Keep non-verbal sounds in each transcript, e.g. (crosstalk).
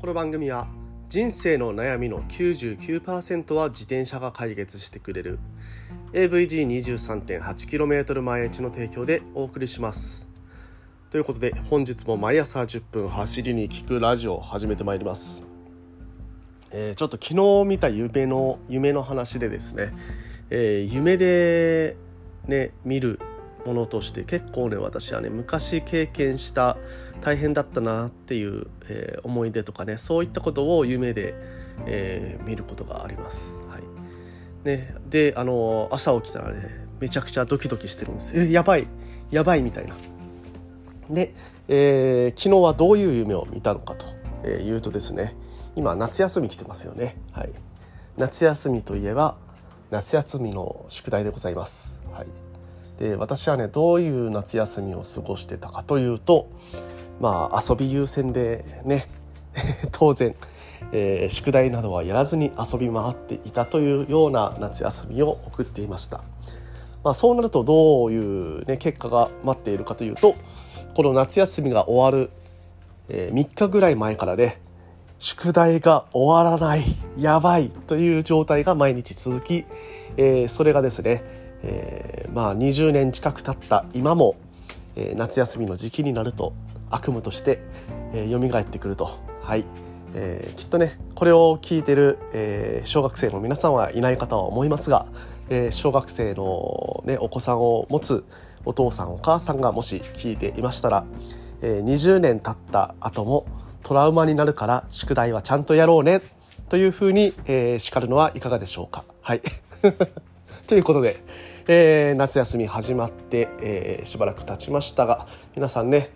この番組は人生の悩みの99%は自転車が解決してくれる。AVG23.8km 毎日の提供でお送りします。ということで本日も毎朝10分走りに聞くラジオを始めてまいります、えー、ちょっと昨日見た夢の夢の話でですね、えー、夢でね見るものとして結構ね私はね昔経験した大変だったなっていう、えー、思い出とかねそういったことを夢で、えー、見ることがあります。はいね、であの朝起きたらねめちゃくちゃドキドキしてるんですえやばいやばいみたいな。で、えー、昨日はどういう夢を見たのかというとですね今夏休み来てますよね。はい、夏休みといえば夏休みの宿題でございます。で私はねどういう夏休みを過ごしてたかというとまあ遊び優先でね (laughs) 当然、えー、宿題などはやらずに遊び回っていたというような夏休みを送っていました。まあ、そうなるとどういう、ね、結果が待っているかというとこの夏休みが終わる、えー、3日ぐらい前からね宿題が終わらないやばいという状態が毎日続き、えー、それがですねえー、まあ20年近く経った今も、えー、夏休みの時期になると悪夢として、えー、蘇ってくると。はい、えー、きっとねこれを聞いてる、えー、小学生の皆さんはいない方は思いますが、えー、小学生の、ね、お子さんを持つお父さんお母さんがもし聞いていましたら、えー、20年経った後もトラウマになるから宿題はちゃんとやろうねというふうに、えー、叱るのはいかがでしょうか。はい。(laughs) ということで、えー、夏休み始まって、えー、しばらく経ちましたが皆さんね、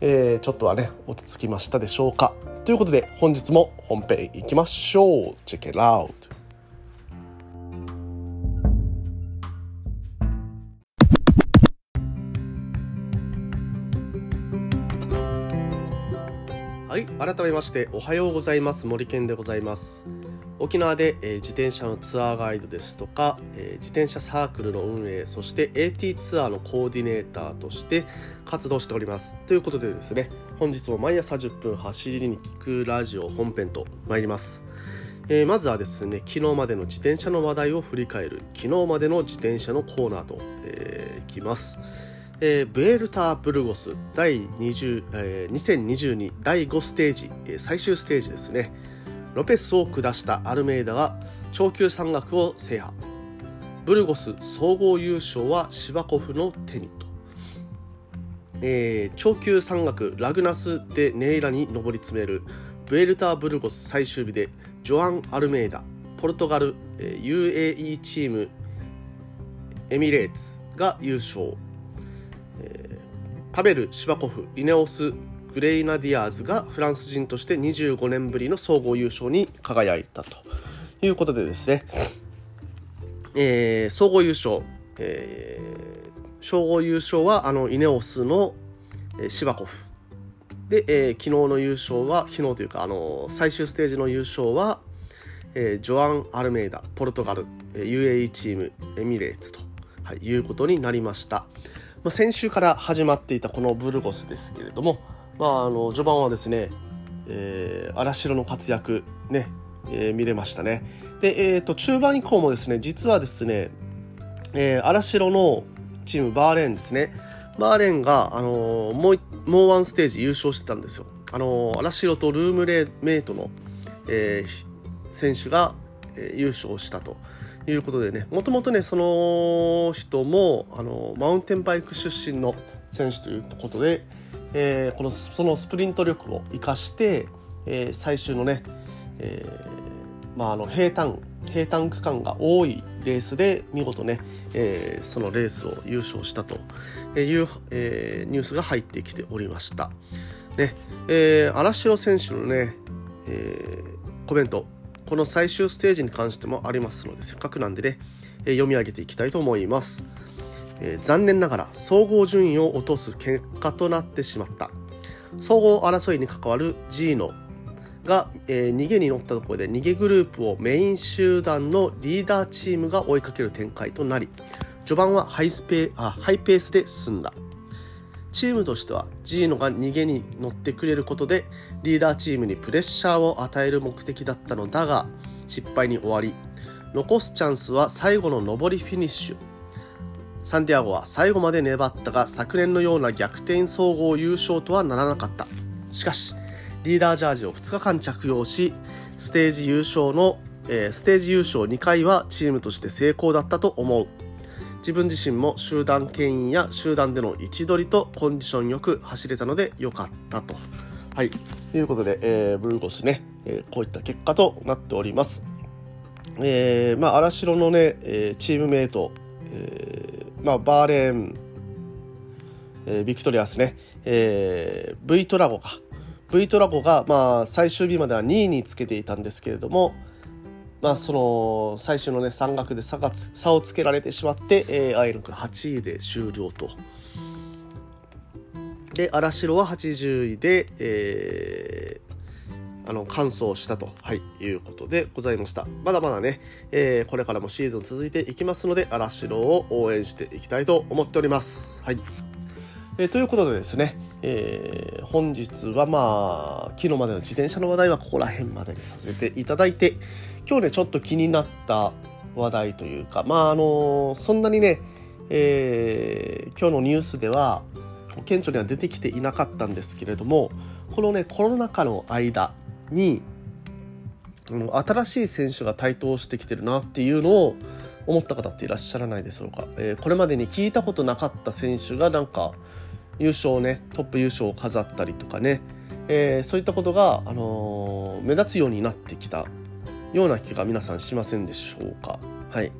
えー、ちょっとはね落ち着きましたでしょうか？ということで本日も本編いきましょう。チェケラウトはい改めましておはようございます。森健でございます。沖縄で、え、自転車のツアーガイドですとか、え、自転車サークルの運営そして AT ツアーのコーディネーターとして活動しております。ということでですね本日も毎朝10分走りに聞くラジオ本編と参ります、えー、まずはですね昨日までの自転車の話題を振り返る昨日までの自転車のコーナーと、えー、いきます。えー、ブエルターブルゴス第20、えー、2022第5ステージ、え、最終ステージですね。ロペスを下したアルメイダが長級山岳を制覇。ブルゴス総合優勝はシバコフの手にと、えー、長級山岳ラグナス・デ・ネイラに上り詰めるブエルター・ブルゴス最終日でジョアン・アルメイダポルトガル、えー、UAE チームエミレーツが優勝、えー、パベル・シバコフイネオスグレイナディアーズがフランス人として25年ぶりの総合優勝に輝いたということでですね、えー、総合優勝、えー、総合優勝はあのイネオスの、シバコフで、えー、昨日の優勝は昨日というかあの最終ステージの優勝は、えー、ジョアン・アルメイダポルトガル、え、UAE チームエミレーツと、はい、いうことになりました、まあ、先週から始まっていたこのブルゴスですけれどもまあ、あの序盤はですね、えー、荒城の活躍ね、えー、見れましたね。で、えーと、中盤以降もですね実はですね、えー、荒城のチームバーレーンですねバーレーンが、あのー、もうもうワンステージ優勝してたんですよ。あのー、荒城とルームレーメイトの、えー、選手が、えー、優勝したと。いうことでねもともとねその人もあのマウンテンバイク出身の選手ということで、えー、このそのスプリント力を生かして、えー、最終のね、えーまあ、あの平坦平坦区間が多いレースで見事ね、えー、そのレースを優勝したという、えー、ニュースが入ってきておりました。ねえー、荒城選手のね、えー、コメントこの最終ステージに関してもありますのでせっかくなんでね、えー、読み上げていきたいと思います。えー、残念ながら総合順位を落とす結果となってしまった。総合争いに関わる G のが、えー、逃げに乗ったところで逃げグループをメイン集団のリーダーチームが追いかける展開となり序盤はハイスペあハイペースで進んだ。チームとしてはジーノが逃げに乗ってくれることでリーダーチームにプレッシャーを与える目的だったのだが失敗に終わり残すチャンスは最後の上りフィニッシュ。サンティアゴは最後まで粘ったが昨年のような逆転総合優勝とはならなかったしかしリーダージャージを2日間着用しステージ優勝の、えー、ステージ優勝2回はチームとして成功だったと思う自分自身も集団牽引や集団での位置取りとコンディションよく走れたので良かったと。はい。ということで、えー、ブルゴスね、えー、こういった結果となっております。えー、まあ、新城のね、え、チームメイト、え、まあ、バーレーン、えー、ビクトリアスね、えー、V トラゴか。V トラゴが、まあ、最終日までは2位につけていたんですけれども、まあ、その最終のね山岳で差が差をつけられてしまって、えー、アイロン8位で終了と。で荒城は80位で、えー、あの完走したと、はい、いうことでございました。まだまだね、えー、これからもシーズン続いていきますので荒城を応援していきたいと思っております。はいえー、ということでですね、えー、本日はまあ昨日までの自転車の話題はここら辺までにさせていただいて今日ねちょっと気になった話題というかまああのそんなにね、えー、今日のニュースでは顕著には出てきていなかったんですけれどもこのねコロナ禍の間に新しい選手が台頭してきてるなっていうのを思った方っていらっしゃらないでしょうか、えー、これまでに聞いたことなかった選手がなんか優勝ねトップ優勝を飾ったりとかね、えー、そういったことが、あのー、目立つようになってきたような気が皆さんしませんでしょうか。はい、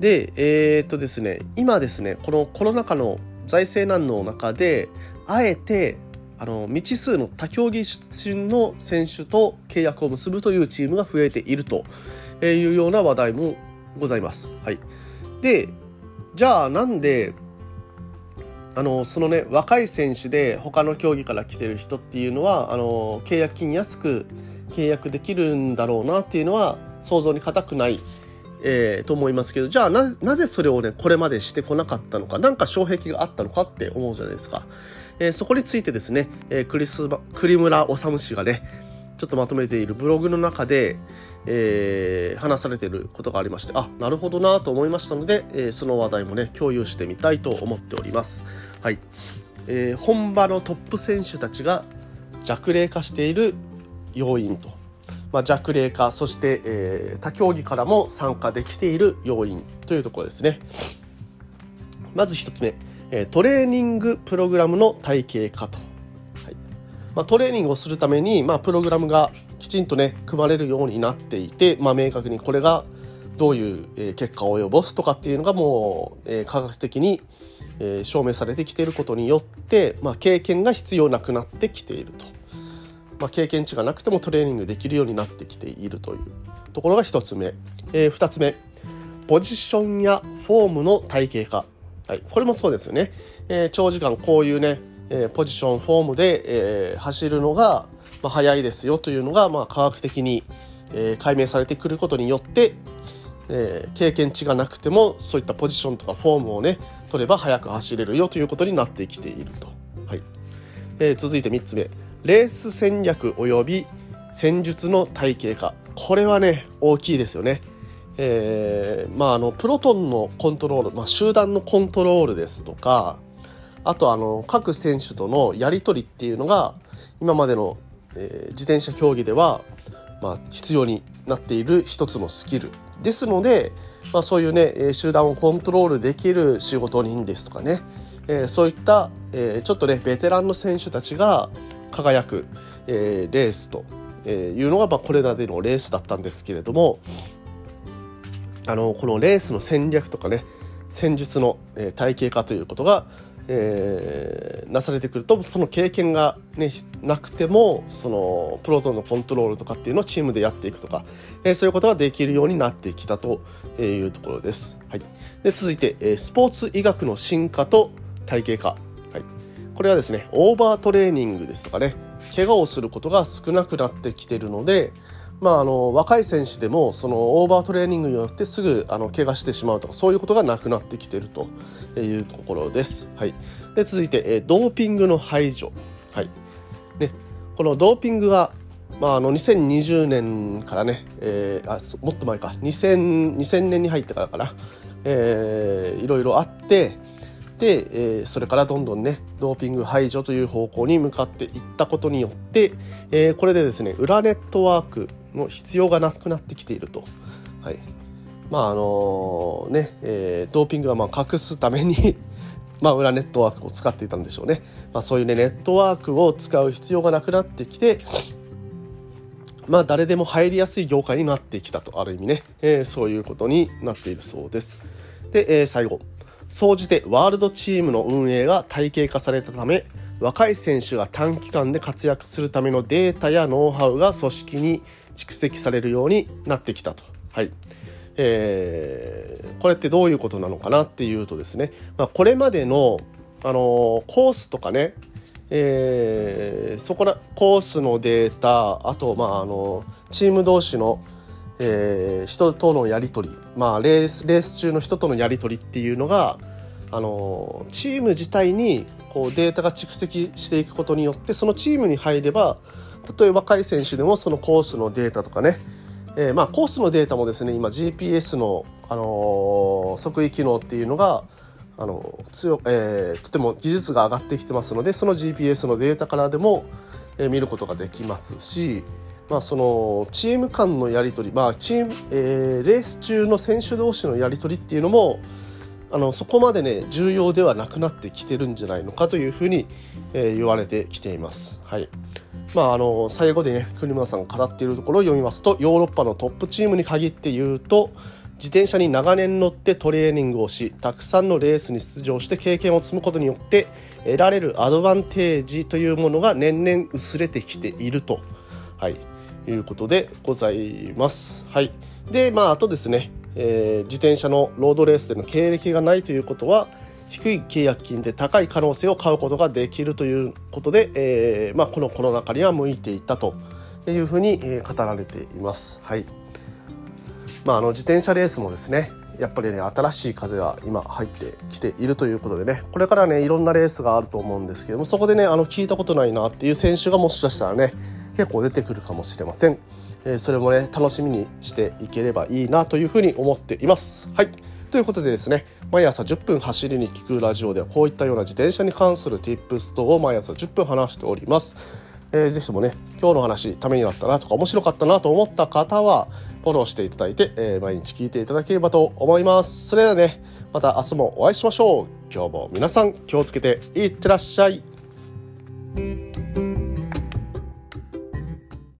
でえー、っとですね今ですねこのコロナ禍の財政難の中であえてあの未知数の他競技出身の選手と契約を結ぶというチームが増えているというような話題もございます。はい、でじゃあなんであのそのね若い選手で他の競技から来てる人っていうのはあの契約金安く契約できるんだろうなっていうのは想像に難くない、えー、と思いますけどじゃあなぜそれをねこれまでしてこなかったのか何か障壁があったのかって思うじゃないですか、えー、そこについてですね、えー、クリス栗村治氏がねちょっとまとめているブログの中で、えー、話されていることがありましてあなるほどなと思いましたので、えー、その話題もね共有してみたいと思っております。はいえー、本場のトップ選手たちが弱齢化している要因と、まあ、弱齢化そして、えー、他競技からも参加できている要因というところですね。まず1つ目トレーニングプログラムの体系化と。はい。まあ、トレーニングをするために、まあ、プログラムがきちんとね組まれるようになっていて、まあ、明確にこれがどういう、結果を及ぼすとかっていうのがもう、えー、科学的に、え、証明されてきていることによって、まあ、経験が必要なくなってきていると、まあ、経験値がなくてもトレーニングできるようになってきているというところが1つ目、えー、2つ目。ポジションやフォームの体系化、はい、これもそうですよね、えー、長時間こういうねえー、ポジションフォームで、えー、走るのが、まあ、速いですよというのが、まあ、科学的に、え、解明されてくることによって、え、経験値がなくてもそういったポジションとかフォームをね取れば速く走れるよということになってきていると。はい。え、続いて3つ目。レース戦略及び戦術の体系化。これはね大きいですよね。えー、まああのプロトンのコントロール、まあ、集団のコントロールですとかあとあの各選手とのやり取りっていうのが今までの、えー、自転車競技では、まあ、必要になっている一つのスキル。ですので、まあ、そういうね集団をコントロールできる仕事人ですとかね、えー、そういった、えー、ちょっとねベテランの選手たちが輝く、えー、レースというのが、まあ、これまでのレースだったんですけれどもあのこのレースの戦略とかね戦術の、え、体系化ということがえー、なされてくるとその経験が、ね、なくてもそのプロトンのコントロールとかっていうのをチームでやっていくとか、えー、そういうことができるようになってきたというところです。はい、で続いて、え、スポーツ医学の進化と体系化、はい、これはですねオーバートレーニングですとかね怪我をすることが少なくなってきてるのでまあ、あの若い選手でもそのオーバートレーニングによってすぐあの怪我してしまうとかそういうことがなくなってきてるというところです。はい、で続いて、えドーピングの排除、はい。ね、このドーピングは、まあ、あの2020年からね、えー、あもっと前か。2000, 2000年に入ってからかな、えー、いろいろあってで、えー、それからどんどんねドーピング排除という方向に向かっていったことによって、えー、これでですね裏ネットワークの必要がなくなってきていると。はいまああのねえー、ドーピングはまあ隠すために (laughs) まあ、裏ネットワークを使っていたんでしょうね。まあ、そういうね、ネットワークを使う必要がなくなってきて、まあ、誰でも入りやすい業界になってきたと、ある意味ね、えー、そういうことになっているそうです。で、えー、最後。総じてワールドチームの運営が体系化されたため若い選手が短期間で活躍するためのデータやノウハウが組織に蓄積されるようになってきたと。はいえー、これってどういうことなのかなっていうとですね、まあ、これまでの、あのコースとかね、えー、そこらコースのデータあと、まあ、あのチーム同士のえー、人とのやり取り、まあ、レースレース中の人とのやり取りっていうのが、あのチーム自体にこうデータが蓄積していくことによってそのチームに入れば例えば若い選手でもそのコースのデータとかね、えー、まあコースのデータもですね今 GPS の、あの測位機能っていうのがあの強、えー、とても技術が上がってきてますのでその GPS のデータからでも、えー、見ることができますし、まあ、そのチーム間のやり取り、まあチームえー、レース中の選手同士のやり取りっていうのもあのそこまでね重要ではなくなってきてるんじゃないのかというふうに、えー、言われてきています。はいまあ、あの最後でね国村さんが語っているところを読みますとヨーロッパのトップチームに限って言うと自転車に長年乗ってトレーニングをしたくさんのレースに出場して経験を積むことによって得られるアドバンテージというものが年々薄れてきていると。はいいうことでございます。はい。で、まあ、あとですね、えー、自転車のロードレースでの経歴がないということは、低い契約金で高い可能性を買うことができるということで、えー、まあ、このコロナ禍には向いていたというふうに語られています。はい。まあ、あの自転車レースもですね、やっぱりね新しい風が今入ってきているということでねこれからねいろんなレースがあると思うんですけどもそこでねあの聞いたことないなっていう選手がもしかしたらね結構出てくるかもしれません、え、それもね楽しみにしていければいいなというふうに思っています。はい。ということでですね毎朝10分走りに聞くラジオではこういったような自転車に関する Tips 等を毎朝10分話しております。えー、ぜひともね今日の話ためになったなとか面白かったなと思った方はフォローしていただいて、えー、毎日聞いていただければと思います。それではねまた明日もお会いしましょう。今日も皆さん気をつけていってらっしゃい。